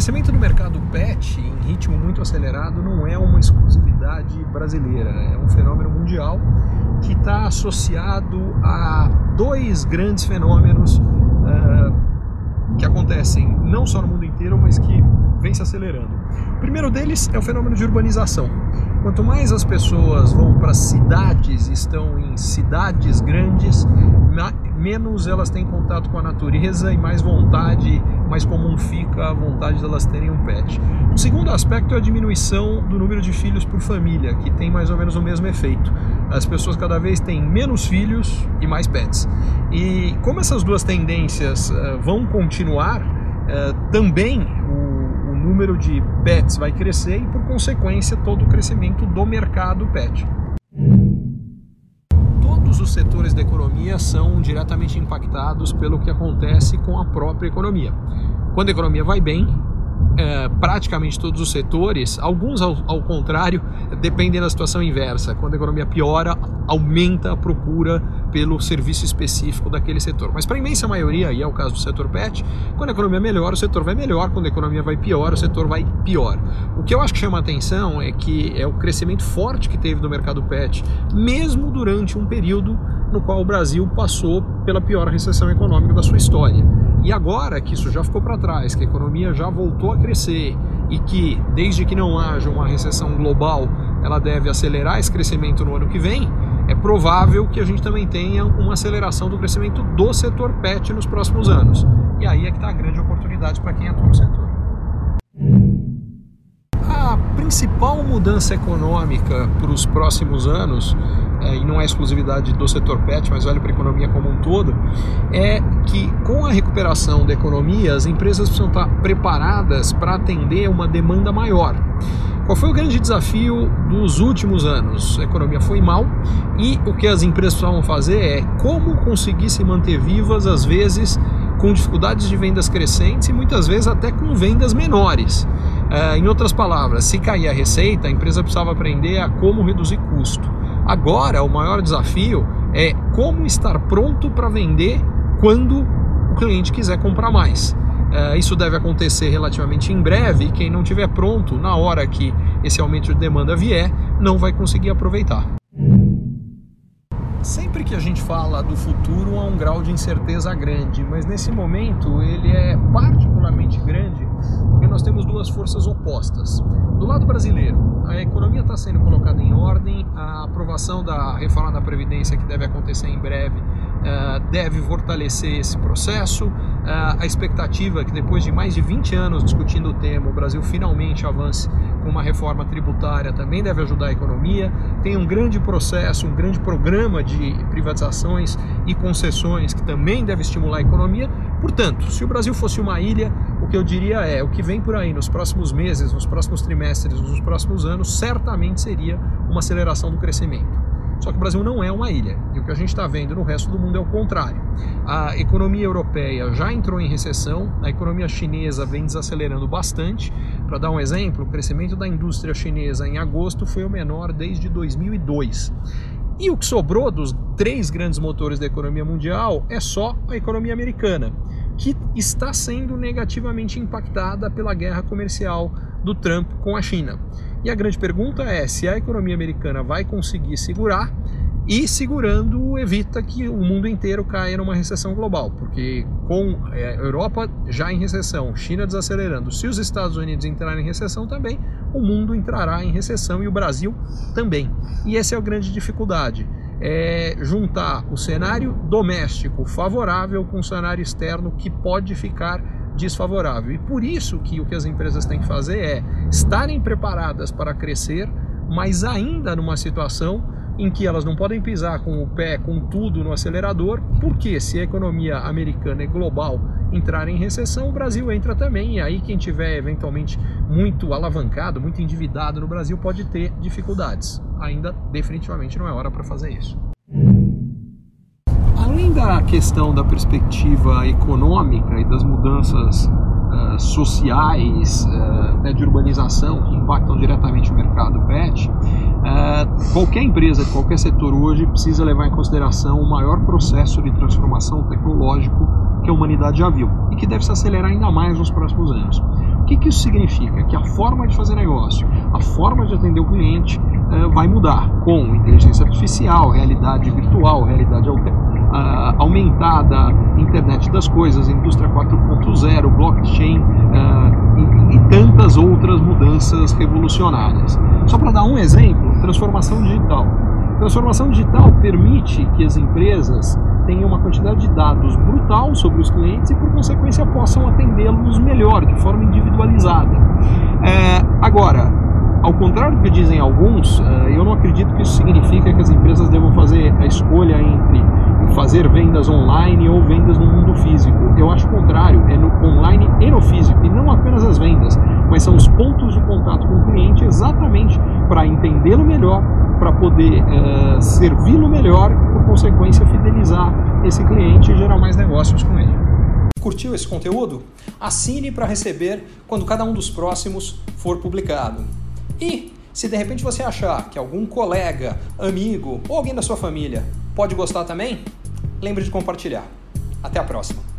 crescimento do mercado pet em ritmo muito acelerado não é uma exclusividade brasileira, é um fenômeno mundial que está associado a dois grandes fenômenos uh, que acontecem não só no mundo inteiro, mas que vem se acelerando. O primeiro deles é o fenômeno de urbanização. Quanto mais as pessoas vão para cidades, estão em cidades grandes, menos elas têm contato com a natureza e mais vontade, mais comum fica a vontade de elas terem um pet. O segundo aspecto é a diminuição do número de filhos por família, que tem mais ou menos o mesmo efeito. As pessoas cada vez têm menos filhos e mais pets. E como essas duas tendências uh, vão continuar, uh, também o número de pets vai crescer e, por consequência, todo o crescimento do mercado pet os setores da economia são diretamente impactados pelo que acontece com a própria economia. Quando a economia vai bem, é, praticamente todos os setores, alguns ao, ao, contrário, dependem da situação inversa. Quando a economia piora, aumenta a procura pelo serviço específico daquele setor. Mas para a imensa maioria, e é o caso do setor pet, quando a economia melhora, o setor vai melhor, quando a economia vai pior, o setor vai pior. O que eu acho que chama atenção é que é o crescimento forte que teve no mercado pet, mesmo durante um período no qual o Brasil passou pela pior recessão econômica da sua história. E agora que isso já ficou para trás, que a economia já voltou a crescer e que, desde que não haja uma recessão global, ela deve acelerar esse crescimento no ano que vem, é provável que a gente também tenha uma aceleração do crescimento do setor pet nos próximos anos. E aí é que está a grande oportunidade para quem atua no setor. A principal mudança econômica para os próximos anos é, e não é exclusividade do setor pet, mas olha para a economia como um todo, é que com a recuperação da economia, as empresas precisam estar preparadas para atender uma demanda maior. Qual foi o grande desafio dos últimos anos? A economia foi mal e o que as empresas precisavam fazer é como conseguir se manter vivas, às vezes com dificuldades de vendas crescentes e muitas vezes até com vendas menores. Uh, em outras palavras, se cair a receita, a empresa precisava aprender a como reduzir custo. Agora, o maior desafio é como estar pronto para vender quando o cliente quiser comprar mais. Uh, isso deve acontecer relativamente em breve e quem não tiver pronto na hora que esse aumento de demanda vier não vai conseguir aproveitar. Sempre que a gente fala do futuro há um grau de incerteza grande, mas nesse momento ele é particularmente grande porque nós temos duas forças opostas. Do lado brasileiro, a economia está sendo colocada em ordem, a aprovação da reforma da Previdência, que deve acontecer em breve, eh, deve fortalecer esse processo. Eh, a expectativa é que depois de mais de 20 anos discutindo o tema, o Brasil finalmente avance com uma reforma tributária também deve ajudar a economia. Tem um grande processo, um grande programa de privatizações e concessões que também deve estimular a economia. Portanto, se o Brasil fosse uma ilha, que eu diria é: o que vem por aí nos próximos meses, nos próximos trimestres, nos próximos anos, certamente seria uma aceleração do crescimento. Só que o Brasil não é uma ilha. E o que a gente está vendo no resto do mundo é o contrário. A economia europeia já entrou em recessão, a economia chinesa vem desacelerando bastante. Para dar um exemplo, o crescimento da indústria chinesa em agosto foi o menor desde 2002. E o que sobrou dos três grandes motores da economia mundial é só a economia americana, que está sendo negativamente impactada pela guerra comercial do Trump com a China. E a grande pergunta é se a economia americana vai conseguir segurar e segurando evita que o mundo inteiro caia numa recessão global, porque com é, a Europa já em recessão, China desacelerando, se os Estados Unidos entrarem em recessão também, o mundo entrará em recessão e o Brasil também. E essa é a grande dificuldade. É juntar o cenário doméstico favorável com o cenário externo que pode ficar desfavorável. E por isso que o que as empresas têm que fazer é estarem preparadas para crescer, mas ainda numa situação em que elas não podem pisar com o pé, com tudo no acelerador, porque se a economia americana e global entrar em recessão, o Brasil entra também, e aí quem tiver eventualmente muito alavancado, muito endividado no Brasil pode ter dificuldades. Ainda definitivamente não é hora para fazer isso além da questão da perspectiva econômica e das mudanças uh, sociais, uh, de urbanização que impactam diretamente o mercado pet, uh, qualquer empresa, qualquer setor hoje precisa levar em consideração o maior processo de transformação tecnológico que a humanidade já viu e que deve se acelerar ainda mais nos próximos anos que, que isso significa? Que a forma de fazer negócio, a forma de atender o cliente uh, vai mudar com inteligência artificial, realidade virtual, realidade uh, aumentada, internet das coisas, indústria 4.0, blockchain uh, e, e tantas outras mudanças revolucionárias. Só para dar um exemplo, transformação digital. Transformação digital permite que as empresas tenham uma quantidade de dados brutal sobre os clientes e, por consequência, possam atendê-los melhor, de forma individualizada. É, agora, ao contrário do que dizem alguns, é, eu não acredito que isso significa que as empresas devam fazer a escolha entre fazer vendas online ou vendas no mundo físico. Eu acho o contrário, é no online e no físico, e não apenas as mas são os pontos de contato com o cliente exatamente para entendê-lo melhor, para poder uh, servi-lo melhor, por consequência, fidelizar esse cliente e gerar mais negócios com ele. Curtiu esse conteúdo? Assine para receber quando cada um dos próximos for publicado. E se de repente você achar que algum colega, amigo ou alguém da sua família pode gostar também, lembre de compartilhar. Até a próxima!